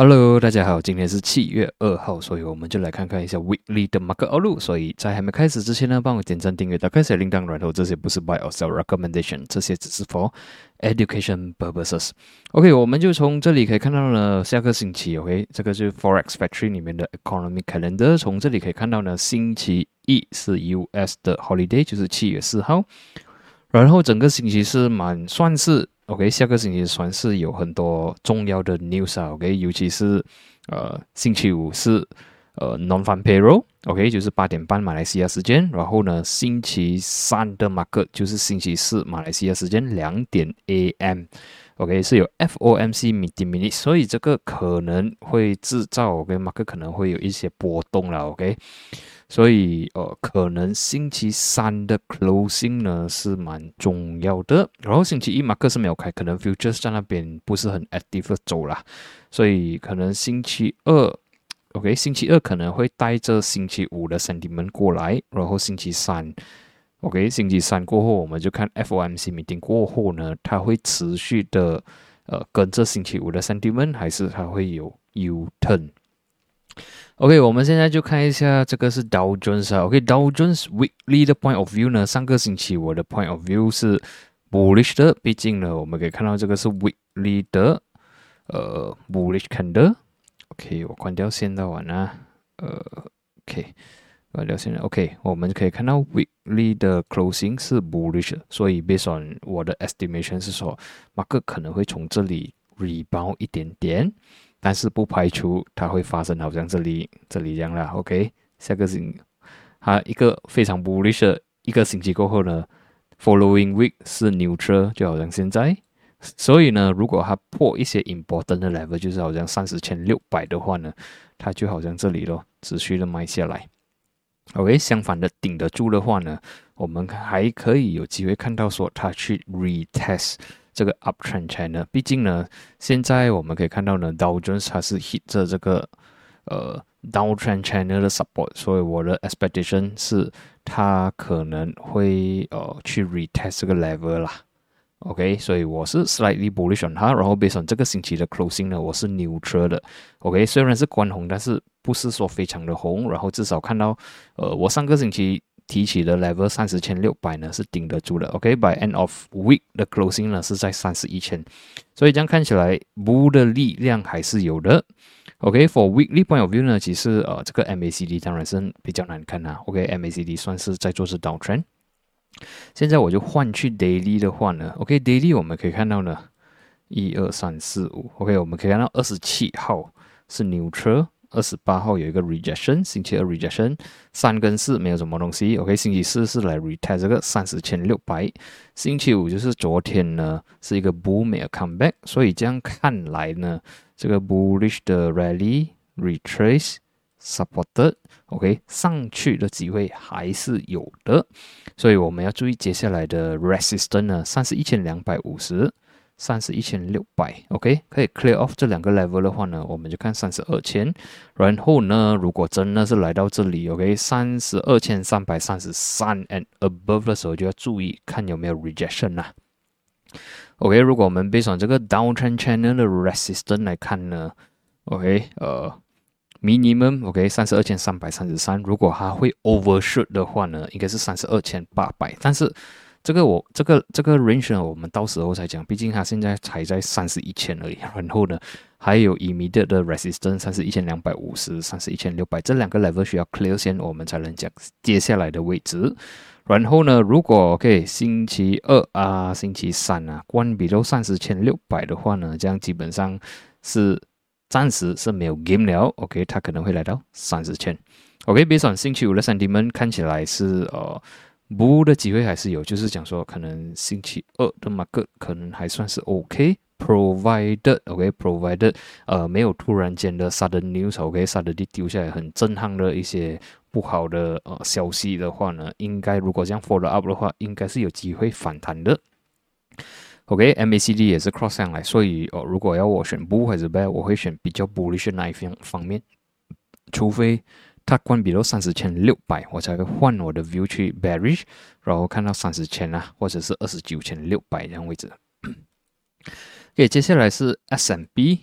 Hello，大家好，今天是七月二号，所以我们就来看看一下 Weekly 的 Market Outlook。所以在还没开始之前呢，帮我点赞、订阅、打开小铃铛，然后这些不是 Buy or Sell Recommendation，这些只是 for education purposes。OK，我们就从这里可以看到呢，下个星期 OK，这个是 Forex Factory 里面的 Economy Calendar，从这里可以看到呢，星期一是 US 的 Holiday，就是七月四号，然后整个星期是蛮算是。OK，下个星期算是有很多重要的 news 啊。OK，尤其是呃星期五是呃 non fun payroll。OK，就是八点半马来西亚时间。然后呢，星期三的 market 就是星期四马来西亚时间两点 AM O.K. 是有 FOMC meeting minutes，所以这个可能会制造 OK market 可能会有一些波动了。OK。所以，呃，可能星期三的 closing 呢是蛮重要的。然后星期一马克是没有开，可能 futures 在那边不是很 active 走了。所以可能星期二，OK，星期二可能会带着星期五的 sentiment 过来。然后星期三，OK，星期三过后我们就看 FOMC meeting 过后呢，它会持续的呃跟着星期五的 sentiment，还是它会有 U turn？OK，我们现在就看一下这个是 Dow Jones 啊。OK，Dow Jones weekly 的 point of view 呢，上个星期我的 point of view 是 bullish 的，毕竟呢，我们可以看到这个是 weekly 的呃 bullish candle。OK，我关掉线到完了。呃，OK，关掉线了。OK，我们可以看到 week 的 closing 是 bullish，所以 based on 我的 estimation 是说，马克可能会从这里 rebound 一点点。但是不排除它会发生，好像这里这里这样啦。OK，下个星，它一个非常 bullish 的一个星期过后呢，following week 是 neutral，就好像现在。所以呢，如果它破一些 important 的 level，就是好像三十千六百的话呢，它就好像这里咯，持续的卖下来。OK，相反的顶得住的话呢，我们还可以有机会看到说它去 retest。这个 uptrend channel，毕竟呢，现在我们可以看到呢，Dow Jones 它是 hit 着这个呃 downtrend channel 的 support，所以我的 expectation 是它可能会呃去 retest 这个 level 啦。OK，所以我是 slightly bullish on 它，然后 based on 这个星期的 closing 呢，我是 neutral 的。OK，虽然是关红，但是不是说非常的红，然后至少看到呃，我上个星期。提起的 level 三十千六百呢是顶得住的，OK，by end of week 的 closing 呢是在三十一千，所以这样看起来 bull 的力量还是有的，OK，for weekly point of view 呢，其实呃这个 MACD 当然是比较难看啊，OK，MACD 算是在做是 downtrend，现在我就换去 daily 的话呢，OK，daily 我们可以看到呢，一二三四五，OK，我们可以看到二十七号是 neutral。二十八号有一个 rejection，星期二 rejection，三跟四没有什么东西。OK，星期四是来 retest 这个三十千六百，星期五就是昨天呢是一个 bull 没有 come back，所以这样看来呢，这个 bullish 的 rally retrace supported，OK，上去的机会还是有的，所以我们要注意接下来的 resistance 呢，三十一千两百五十。三十一千六百，OK，可以 clear off 这两个 level 的话呢，我们就看三十二千。然后呢，如果真的是来到这里，OK，三十二千三百三十三 and above 的时候，就要注意看有没有 rejection 呐。OK，如果我们 based on 这个 downtrend channel 的 resistance 来看呢，OK，呃，minimum，OK，三十二千三百三十三。如果它会 overshoot 的话呢，应该是三十二千八百，但是。这个我这个这个 range 呢，我们到时候再讲，毕竟它现在才在三十一千而已。然后呢，还有 immediate 的 resistance 三十一千两百五十，三十一千六百这两个 level 需要 clear 先，我们才能讲接下来的位置。然后呢，如果 OK 星期二啊、星期三啊关闭到三十千六百的话呢，这样基本上是暂时是没有 game 了。OK，它可能会来到三十千。OK，based on 星期五的 sentiment 看起来是呃。不的机会还是有，就是讲说，可能星期二的 market 可能还算是 OK，provided OK，provided 呃没有突然间的 sudden news OK，suddenly 丢下来很震撼的一些不好的呃消息的话呢，应该如果这样 follow up 的话，应该是有机会反弹的。OK，MACD 也是 cross 上来，所以哦，如果要我选 bull 还是 bear，我会选比较 bullish 那一方方面，除非。它关闭到三十千六百，我才会换我的 view 去 bearish，然后看到三十千啊，或者是二十九千六百这样位置。OK，接下来是 S M B。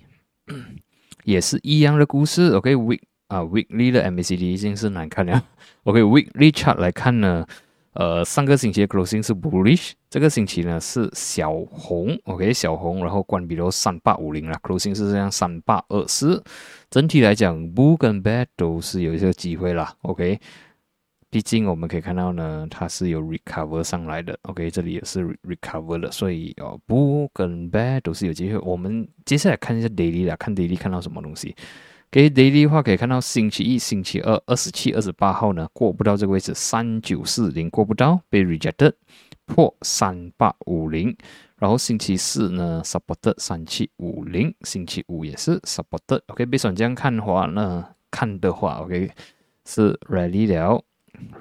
也是一样的故事。OK，week 啊，weekly 的 MACD 已经是难看了。OK，weekly chart 来看呢，呃，上个星期的 closing 是 bullish，这个星期呢是小红。OK，小红，然后关闭了三八五零了，closing 是这样三八二四。整体来讲，bull 跟 bear 都是有一些机会啦。OK。毕竟我们可以看到呢，它是有 recover 上来的，OK，这里也是 recover 的，所以哦，bull 跟 bear 都是有机会。我们接下来看一下 daily 啦，看 daily 看到什么东西。给 daily 的话，可以看到星期一、星期二、二十七、二十八号呢，过不到这个位置，三九四零过不到，被 rejected，破三八五零。然后星期四呢，supported 三七五零，星期五也是 supported。OK，别算这样看的话呢，看的话，OK，是 rally 了。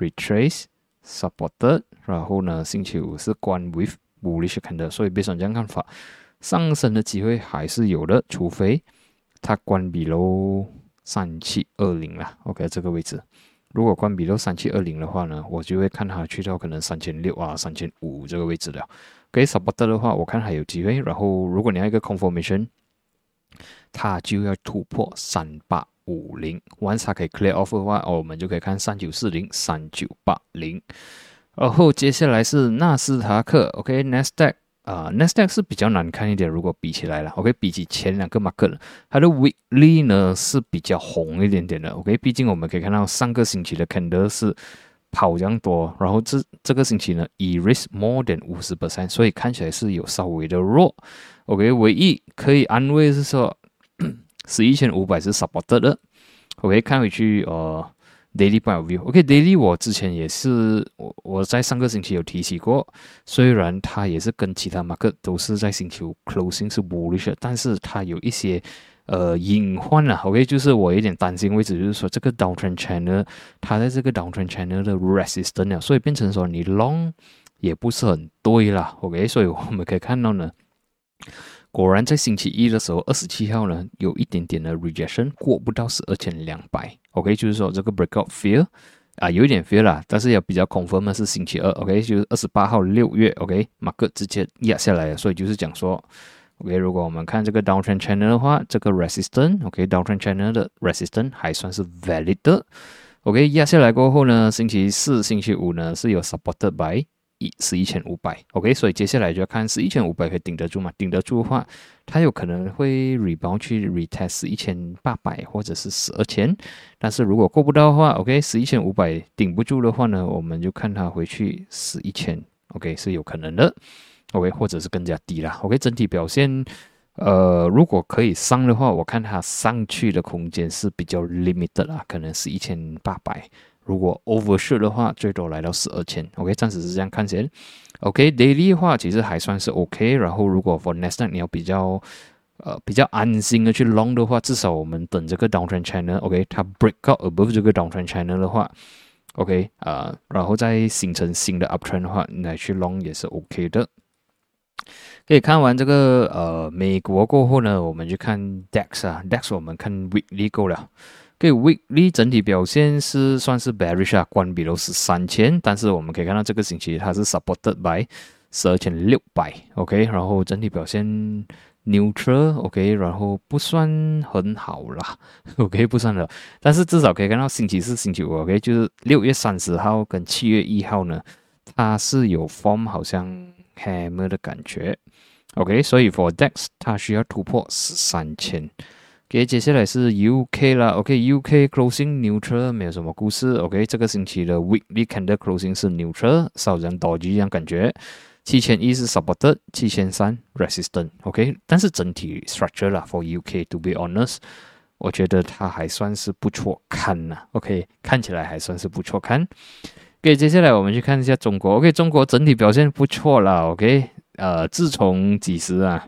retrace supported，然后呢，星期五是关 with bullish candle，所以别上这样看法，上升的机会还是有的，除非它关闭喽三七二零了。OK，这个位置，如果关闭喽三七二零的话呢，我就会看它去到可能三千六啊、三千五这个位置了。给小波德的话，我看还有机会。然后如果你要一个 confirmation，它就要突破三八。五零，once 它可以 clear off 的话，哦，我们就可以看三九四零、三九八零。然后接下来是纳斯达克，OK，Nasdaq 啊，Nasdaq 是比较难看一点，如果比起来了，OK，比起前两个 market，它的 weekly 呢是比较红一点点的，OK，毕竟我们可以看到上个星期的 candle 是跑这样多，然后这这个星期呢 e r a s e more than 五十 percent，所以看起来是有稍微的弱，OK，唯一可以安慰是说。十一千五百是 supported 的，OK，看回去呃，daily point of view，OK，daily 我之前也是我我在上个星期有提起过，虽然它也是跟其他 market 都是在星期五 closing 是 bullish，但是它有一些呃隐患啊，OK，就是我有点担心位置，就是说这个 downtrend channel 它在这个 downtrend channel 的 resistance 所以变成说你 long 也不是很对啦，OK，所以我们可以看到呢。果然在星期一的时候，二十七号呢，有一点点的 rejection，过不到十二千两百。OK，就是说这个 breakout fear 啊，有一点 fear 啦，但是也比较 confirm 的是星期二。OK，就是二十八号六月，OK，马克直接压下来了，所以就是讲说，OK，如果我们看这个 downtrend channel 的话，这个 resistance，OK，downtrend channel 的 resistance 还算是 valid 的。OK，压下来过后呢，星期四、星期五呢是有 supported by。一是一千五百，OK，所以接下来就要看是一千五百可以顶得住吗？顶得住的话，它有可能会 rebound 去 retest 一千八百或者是十二千。但是如果过不到的话，OK，是一千五百顶不住的话呢，我们就看它回去是一千，OK，是有可能的，OK，或者是更加低啦，OK，整体表现，呃，如果可以上的话，我看它上去的空间是比较 limited 啦，可能是一千八百。如果 overshoot 的话，最多来到十二千。OK，暂时是这样看先。OK，daily 的话其实还算是 OK。然后如果 for next 你要比较呃比较安心的去 long 的话，至少我们等这个 downtrend channel。OK，它 break out above 这个 downtrend channel 的话，OK 啊，然后再形成新的 uptrend 的话，你来去 long 也是 OK 的。可以看完这个呃美国过后呢，我们去看 DAX 啊，DAX 我们看 weekly 够了。对 weekly 整体表现是算是 bearish 啊，关闭了是三千，但是我们可以看到这个星期它是 supported by 十二千六百，OK，然后整体表现 neutral，OK，然后不算很好啦，OK，不算了，但是至少可以看到星期四、星期五，OK，就是六月三十号跟七月一号呢，它是有 form 好像 hammer 的感觉，OK，所以 for DEX 它需要突破十三千。OK，接下来是 UK 啦。OK，UK closing neutral，没有什么故事。OK，这个星期的 weekly candle closing 是 neutral，少人倒局一样感觉。七千一是 supported，七千三 resistant。OK，但是整体 structure 啦，for UK，to be honest，我觉得它还算是不错看呐。OK，看起来还算是不错看。OK，接下来我们去看一下中国。OK，中国整体表现不错啦。OK，呃，自从几时啊？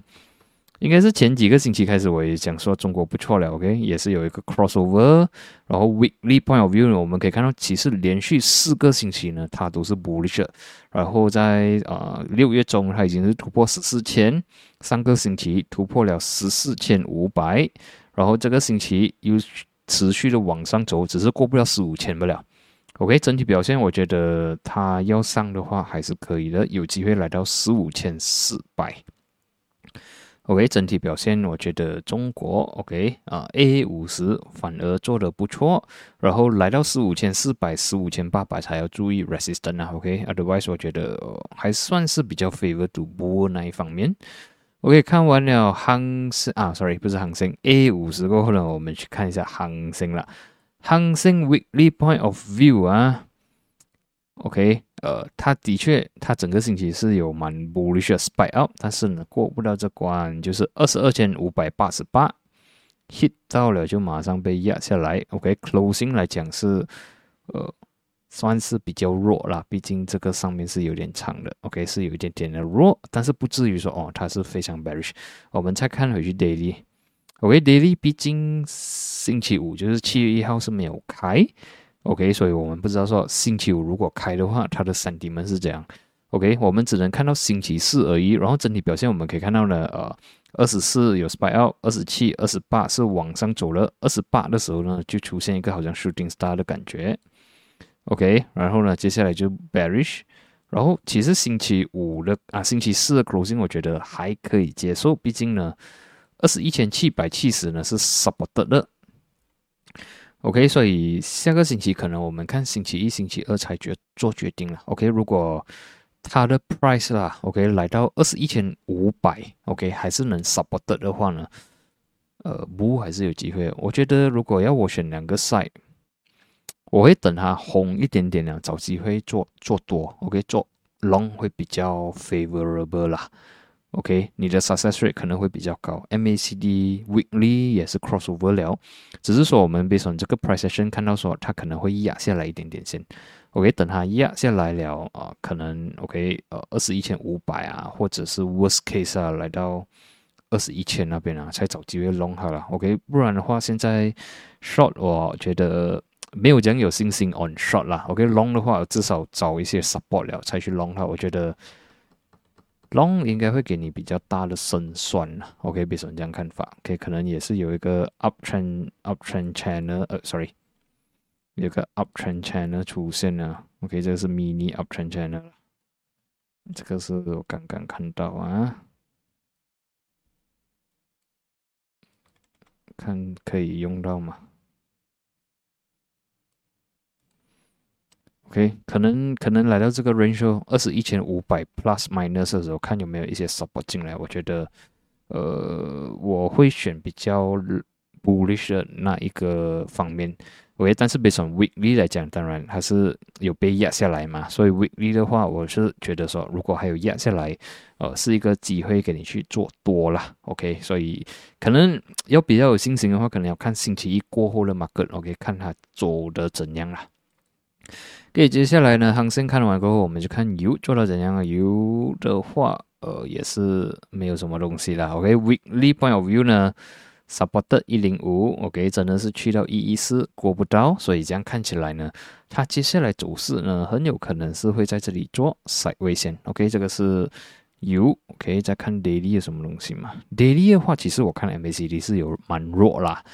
应该是前几个星期开始，我也讲说中国不错了，OK，也是有一个 crossover，然后 weekly point of view 呢，我们可以看到，其实连续四个星期呢，它都是 bullish，然后在呃六月中，它已经是突破十四千，上个星期突破了十四千五百，然后这个星期又持续的往上走，只是过不了十五千不了，OK，整体表现我觉得它要上的话还是可以的，有机会来到十五千四百。OK，整体表现我觉得中国 OK 啊，A 五十反而做的不错，然后来到十五千四百、十五千八百才要注意 resistance 啊，OK，otherwise 我觉得还算是比较 favor 赌博那一方面。OK，看完了恒生啊，sorry 不是恒生 A 五十过后呢，我们去看一下恒生了，恒生 weekly point of view 啊。OK，呃，它的确，它整个星期是有蛮 bullish 的 spike up，但是呢，过不到这关，就是二十二千五百八十八，hit 到了就马上被压下来。OK，closing 来讲是，呃，算是比较弱啦，毕竟这个上面是有点长的。OK，是有一点点的弱，但是不至于说哦，它是非常 bearish。我们再看回去 daily，OK，daily 毕竟星期五就是七月一号是没有开。OK，所以我们不知道说星期五如果开的话，它的三底门是怎样。OK，我们只能看到星期四而已。然后整体表现我们可以看到呢，呃，二十四有 spike out，二十七、二十八是往上走了。二十八的时候呢，就出现一个好像 shooting star 的感觉。OK，然后呢，接下来就 bearish。然后其实星期五的啊，星期四的 closing 我觉得还可以接受，毕竟呢，二十一千七百七十呢是 supported 的。OK，所以下个星期可能我们看星期一、星期二才决做决定了。OK，如果它的 price 啦，OK 来到二十一千五百，OK 还是能 support 的话呢，呃，不还是有机会。我觉得如果要我选两个 side，我会等它红一点点呢，找机会做做多。OK，做 long 会比较 favorable 啦。OK，你的 success rate 可能会比较高。MACD weekly 也是 crossover 了，只是说我们 based on 这个 price action 看到说它可能会压下来一点点先。OK，等它压下来了啊，可能 OK 呃二十一千五百啊，或者是 worst case 啊来到二十一千那边啊，才找机会 long 好了。OK，不然的话现在 short 我觉得没有讲有信心 on short 啦。OK，long 的话至少找一些 support 了才去 long 它，我觉得。Long 应该会给你比较大的胜算了，OK，别说这样看法，OK，可能也是有一个 uptrend uptrend channel，呃，sorry，有个 uptrend channel 出现了，OK，这个是 mini uptrend channel，这个是我刚刚看到啊，看可以用到吗？OK，可能可能来到这个 range 二十一千五百 plus minus 的时候，看有没有一些 support 进来。我觉得，呃，我会选比较 bullish 的那一个方面。OK，但是 based on weekly 来讲，当然还是有被压下来嘛。所以 weekly 的话，我是觉得说，如果还有压下来，呃，是一个机会给你去做多了。OK，所以可能要比较有信心的话，可能要看星期一过后的 market。OK，看它走的怎样了。OK，接下来呢，航线看完过后，我们就看油做到怎样啊。油的话，呃，也是没有什么东西啦。OK，weekly point of view 呢，support 一零五，OK，真的是去到一一四过不到，所以这样看起来呢，它接下来走势呢，很有可能是会在这里做 side 位线。OK，这个是油。OK，再看 daily 有什么东西嘛？daily 的话，其实我看 MACD 是有蛮弱啦。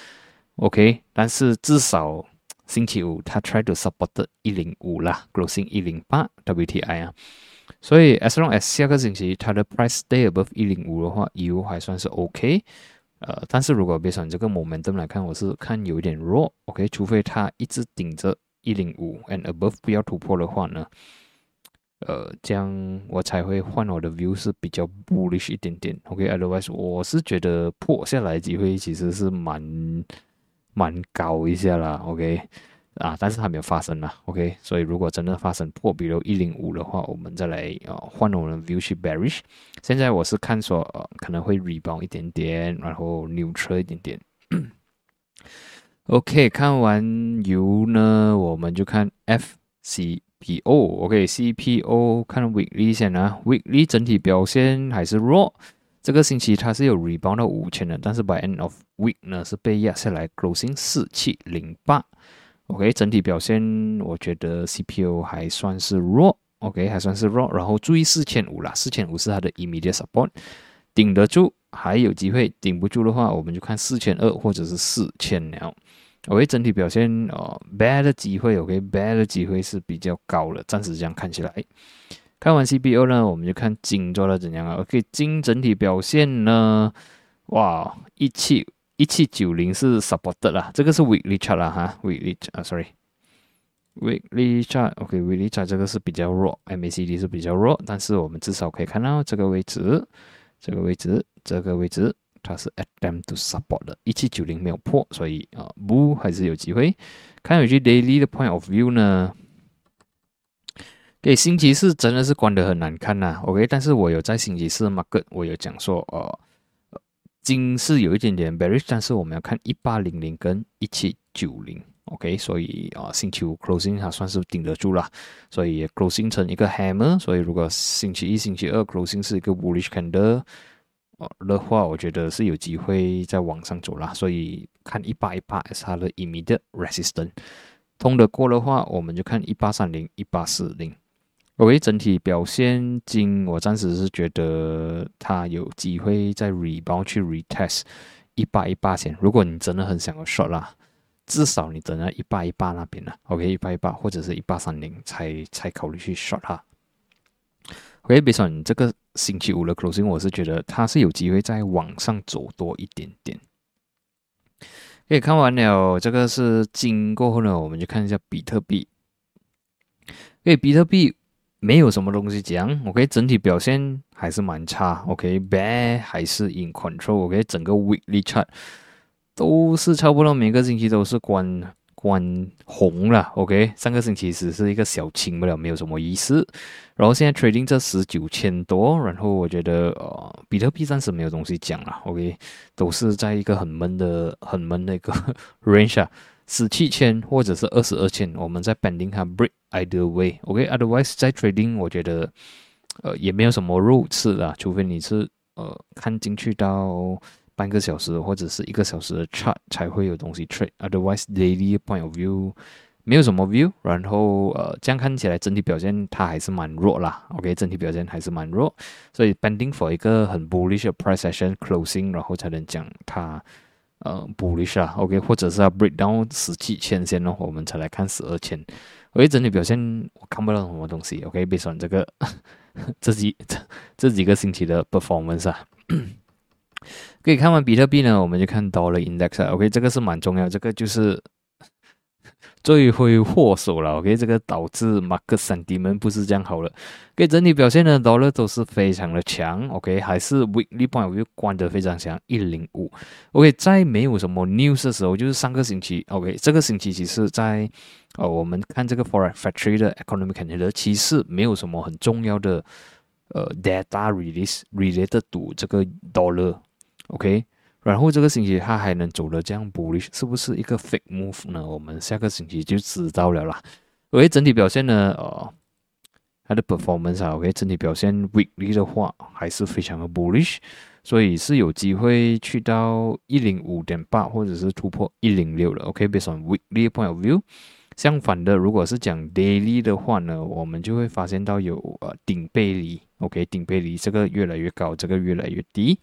OK，但是至少。星期五，它 try to support 一零五啦，closing 一零八 WTI 啊，所以 as long as 下个星期它的 price stay above 一零五的话，U 还算是 OK，呃，但是如果别从这个 momentum 来看，我是看有点弱，OK，除非它一直顶着一零五 and above 不要突破的话呢，呃，这样我才会换我的 view 是比较 bullish 一点点，OK，otherwise 我是觉得破下来机会其实是蛮。蛮高一下啦，OK，啊，但是还没有发生啦，OK，所以如果真的发生破，比如一零五的话，我们再来呃换我们的 view 去 bearish。现在我是看说可能会 rebound 一点点，然后 neutral 一点点。OK，看完油呢，我们就看 FCPO，OK，CPO 看 weekly 先啊，weekly 整体表现还是弱。这个星期它是有 rebound 到五千的，但是 by end of week 呢是被压下来，closing 四七零八。OK，整体表现我觉得 CPU 还算是弱，OK 还算是弱。然后注意四千五啦，四千五是它的 immediate support，顶得住还有机会，顶不住的话我们就看四千二或者是四千了。OK，整体表现哦，bad 的机会，OK bad 的机会是比较高了，暂时这样看起来。看完 CPO 呢，我们就看金做的怎样啊？OK，金整体表现呢，哇，一七一七九零是 support 啦，这个是 weekly chart 啦哈，weekly 啊，sorry，weekly chart，OK，weekly chart 这个是比较弱，MACD 是比较弱，但是我们至少可以看到这个位置，这个位置，这个位置，它是 attempt to support 的，一七九零没有破，所以啊，不还是有机会。看回去 daily 的 point of view 呢？给星期四真的是关得很难看呐，OK，但是我有在星期四 market，我有讲说，呃，金是有一点点 bearish，但是我们要看一八零零跟一七九零，OK，所以啊，星期五 closing 它算是顶得住了，所以也 closing 成一个 hammer，所以如果星期一、星期二 closing 是一个 bullish candle，哦的话，我觉得是有机会再往上走啦，所以看一八一八是它的 immediate resistance，通得过的话，我们就看一八三零、一八四零。OK，整体表现金，我暂时是觉得它有机会在 rebound 去 retest 一八一八线。如果你真的很想要 short 啦，至少你等到一八一八那边了。OK，一八一八或者是一八三零才才考虑去 short 哈。OK，别说你这个星期五的 closing，我是觉得它是有机会在往上走多一点点。可以看完了，这个是金过后呢，我们就看一下比特币。因为比特币。没有什么东西讲，OK，整体表现还是蛮差，OK，bad 还是 in control，OK，整个 weekly chart 都是差不多每个星期都是关关红了，OK，上个星期只是一个小清不了，没有什么意思。然后现在 trading 这十九千多，然后我觉得呃，比特币暂时没有东西讲了，OK，都是在一个很闷的、很闷的一个 range 啊。十七千或者是二十二千，我们在 pending 它 break either way，OK，otherwise 在 trading 我觉得呃也没有什么入次啦，除非你是呃看进去到半个小时或者是一个小时的 chart 才会有东西 trade，otherwise daily point of view 没有什么 view，然后呃这样看起来整体表现它还是蛮弱啦，OK，整体表现还是蛮弱，所以 pending for 一个很 bullish 的 price action closing，然后才能讲它。呃，补一下，OK，或者是要 break down 十七千先呢，我们才来看十二千。OK，整体表现我看不到什么东西，OK，别算这个 这几这 这几个星期的 performance 啊。可以看完比特币呢，我们就看到了 Index 啊，OK，这个是蛮重要，这个就是。罪魁祸首了，OK，这个导致马克三 D 们不是这样好了。给整体表现呢，Dollar 都是非常的强，OK，还是 Weekly Point 又关得非常强，一零五，OK，在没有什么 news 的时候，就是上个星期，OK，这个星期其实，在呃，我们看这个 Forex Factory 的 Economic Calendar，其实没有什么很重要的呃 data release related to 这个 Dollar，OK。然后这个星期它还能走得这样 bullish，是不是一个 fake move 呢？我们下个星期就知道了啦。OK，整体表现呢，呃，它的 performance 啊，OK，整体表现 weekly 的话还是非常的 bullish，所以是有机会去到一零五点八或者是突破一零六的。OK，based weekly point of view。相反的，如果是讲 daily 的话呢，我们就会发现到有呃顶背离，OK，顶背离这个越来越高，这个越来越低。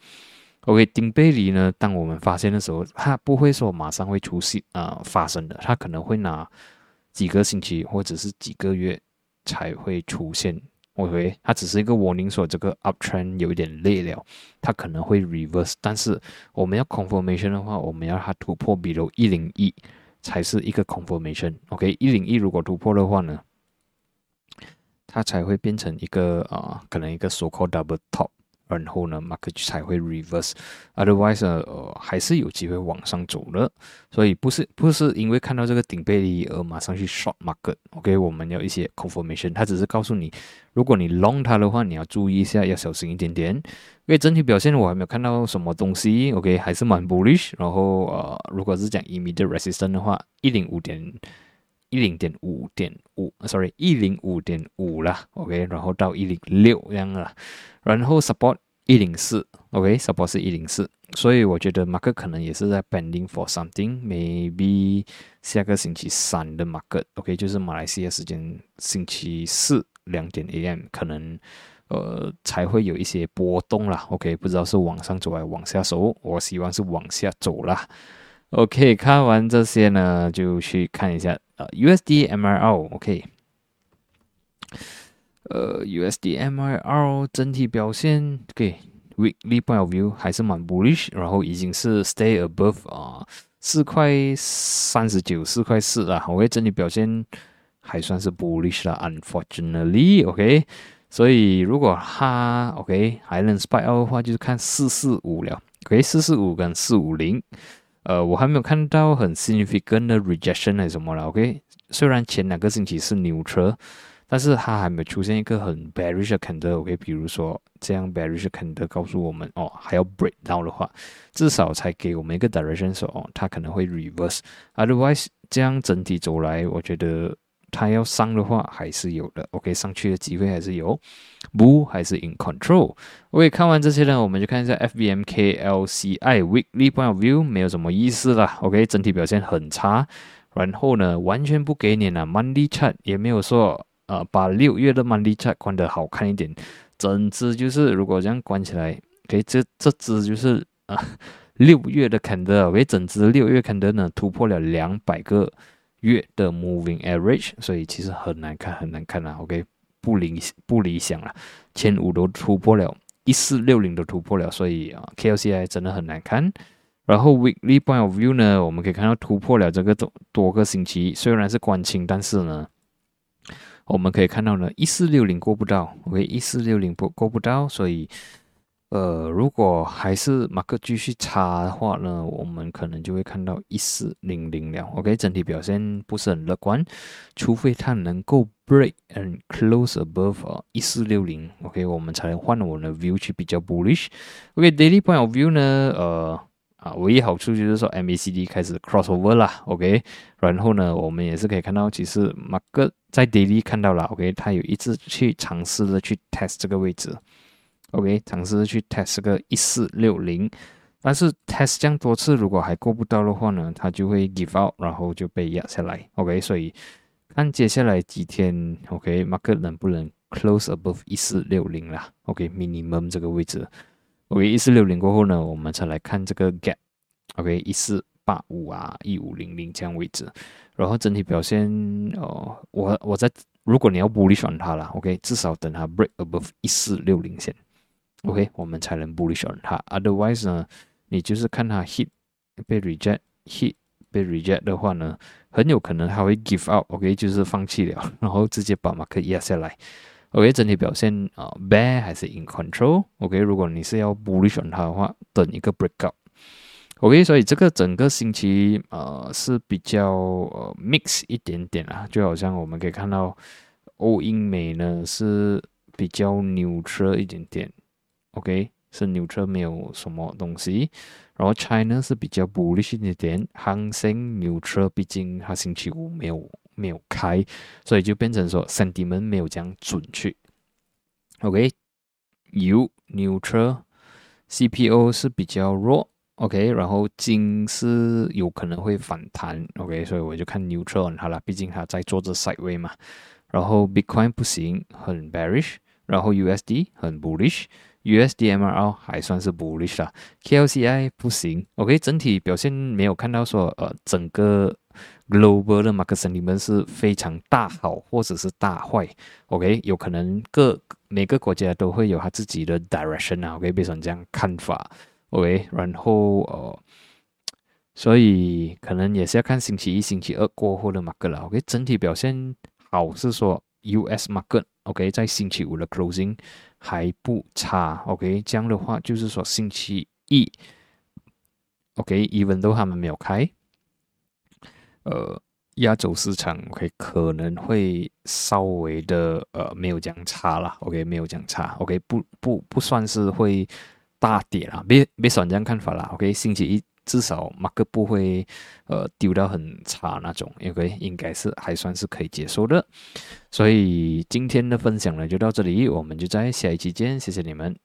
OK，顶背离呢？当我们发现的时候，它不会说马上会出现啊发生的，它可能会拿几个星期或者是几个月才会出现。OK，它只是一个 warning，说这个 uptrend 有一点累了，它可能会 reverse。但是我们要 confirmation 的话，我们要它突破，比如一零一才是一个 confirmation。OK，一零一如果突破的话呢，它才会变成一个啊，可能一个 so called double top。然后呢，market 才会 reverse，otherwise 呃还是有机会往上走的，所以不是不是因为看到这个顶背离而马上去 short market，OK，我们要一些 confirmation，它只是告诉你，如果你 long 它的话，你要注意一下，要小心一点点，因为整体表现我还没有看到什么东西，OK，还是蛮 bullish，然后呃如果是讲 immediate resistance 的话，一零五点一零点五点五，sorry，一零五点五啦，OK，然后到一零六这样了。然后 support 一零四，OK，support 是一零四，所以我觉得马克可能也是在 pending for something，maybe 下个星期三的马克，OK，就是马来西亚时间星期四两点 AM，可能呃才会有一些波动啦，OK，不知道是往上走还是往下走，我希望是往下走啦。OK，看完这些呢，就去看一下呃 USD MRO，OK。呃，USD MIR 整体表现 OK，Weekly point of view 还是蛮 bullish，然后已经是 stay above 啊四块三十九，四块四啊，我整体表现还算是 bullish 啦，unfortunately，OK，所以如果它 OK 还能 spike out 的话，就是看四四五了，OK，四四五跟四五零，呃，我还没有看到很 significant 的 rejection 还是什么了，OK，虽然前两个星期是牛车。但是它还没有出现一个很 bearish 的 candle，OK，比如说这样 bearish candle 告诉我们哦，还要 break down 的话，至少才给我们一个 direction 说哦，它可能会 reverse。Otherwise，这样整体走来，我觉得它要上的话还是有的，OK，上去的机会还是有，不还是 in control。OK，看完这些呢，我们就看一下 FBMKLCI weekly point of view，没有什么意思啦，OK，整体表现很差。然后呢，完全不给你呢，monthly chart 也没有说。呃，把六月的 monthly chart 关得好看一点，整只就是如果这样关起来，，OK，这这只就是啊六月的 candle，给整只六月 candle 呢突破了两百个月的 moving average，所以其实很难看，很难看啊。OK，不理不理想了，前五都突破了，一四六零都突破了，所以啊 KLCI 真的很难看。然后 weekly point of view 呢，我们可以看到突破了这个多多个星期，虽然是关清，但是呢。我们可以看到呢，一四六零过不到，OK，一四六零不过不到，所以，呃，如果还是马克继续差的话呢，我们可能就会看到一四零零了，OK，整体表现不是很乐观，除非它能够 break and close above 一四六零，OK，我们才能换我们的 view 去比较 bullish，OK，daily point of view 呢，呃。啊，唯一好处就是说，MACD 开始 crossover 啦，OK，然后呢，我们也是可以看到，其实马克在 daily 看到了，OK，他有一次去尝试的去 test 这个位置。，OK，尝试去 test 个一四六零，但是 test 这样多次，如果还过不到的话呢，它就会 give out，然后就被压下来，OK，所以看接下来几天，OK，马克能不能 close above 一四六零啦，OK，minimum 这个位置。OK，一四六零过后呢，我们才来看这个 gap。OK，一四八五啊，一五零零这样位置，然后整体表现哦，我我在如果你要补力选它了，OK，至少等它 break above 一四六零线。，OK，我们才能补力选它。Otherwise 呢，你就是看它 hit 被 reject，hit 被 reject 的话呢，很有可能它会 give out，OK，就是放弃了，然后直接把马克压下来。OK，整体表现啊，bear 还是 in control？OK，如果你是要 bullish on 它的话，等一个 breakout。OK，所以这个整个星期呃是比较呃 mix 一点点啊，就好像我们可以看到欧英美呢是比较 neutral 一点点，OK，是 neutral 没有什么东西，然后 China 是比较 bullish 一点点，恒生 neutral，毕竟它星期五没有。没有开，所以就变成说 sentiment 没有这样准确。OK，U neutral，CPO 是比较弱。OK，然后金是有可能会反弹。OK，所以我就看 neutral 好了，毕竟它在做着 side way 嘛。然后 Bitcoin 不行，很 bearish。然后 USD 很 bullish USDMR 还算是 bullish 啦，KLCI 不行。OK，整体表现没有看到说呃整个 global 的 market 里是非常大好或者是大坏。OK，有可能各每个国家都会有他自己的 direction 啊。OK，变成这样看法。OK，然后呃。所以可能也是要看星期一、星期二过后的 market 了。OK，整体表现好是说 US market OK，在星期五的 closing 还不差，OK，这样的话就是说星期一，OK，even 都他们没有开。呃，亚洲市场 OK 可能会稍微的呃没有这样差了，OK 没有这样差，OK 不不不算是会大跌了，别别算这样看法啦，OK 星期一至少马克不会呃丢到很差那种，OK 应该是还算是可以接受的，所以今天的分享呢就到这里，我们就在下一期见，谢谢你们。